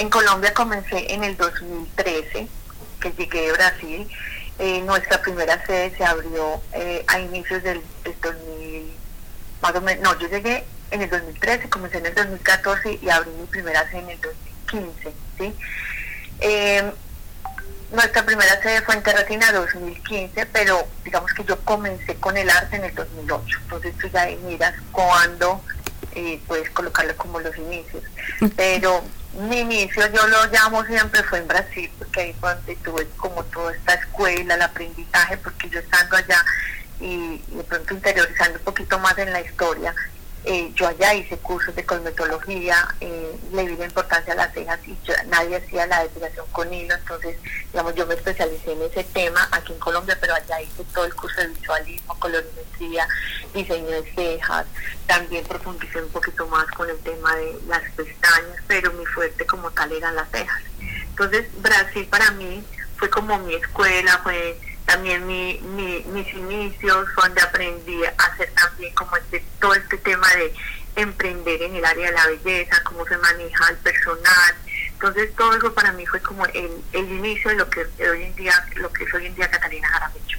En Colombia comencé en el 2013, que llegué de Brasil. Eh, nuestra primera sede se abrió eh, a inicios del, 2000, más o menos, no, yo llegué en el 2013, comencé en el 2014 y abrí mi primera sede en el 2015, ¿sí? Eh, nuestra primera sede fue en Terratina 2015, pero digamos que yo comencé con el arte en el 2008. Entonces tú ya miras cuándo eh, puedes colocarlo como los inicios. Pero mi inicio, yo lo llamo siempre, fue en Brasil, porque ahí fue donde tuve como toda esta escuela, el aprendizaje, porque yo estando allá y de pronto interiorizando un poquito más en la historia, eh, yo allá hice cursos de cosmetología, eh, le di la importancia a las cejas y nadie hacía la depilación con hilo, entonces, digamos, yo me especialicé en ese tema aquí en Colombia, pero allá hice todo el curso de visualismo, colorimetría, diseño de cejas, también profundicé un poquito más con el tema de las pestañas, pero mi fuerte como tal eran las cejas. Entonces, Brasil para mí fue como mi escuela, fue también mi, mis inicios, donde aprendí a hacer también como este, tema de emprender en el área de la belleza, cómo se maneja el personal. Entonces todo eso para mí fue como el, el inicio de lo que hoy en día, lo que es hoy en día Catalina Jaramillo.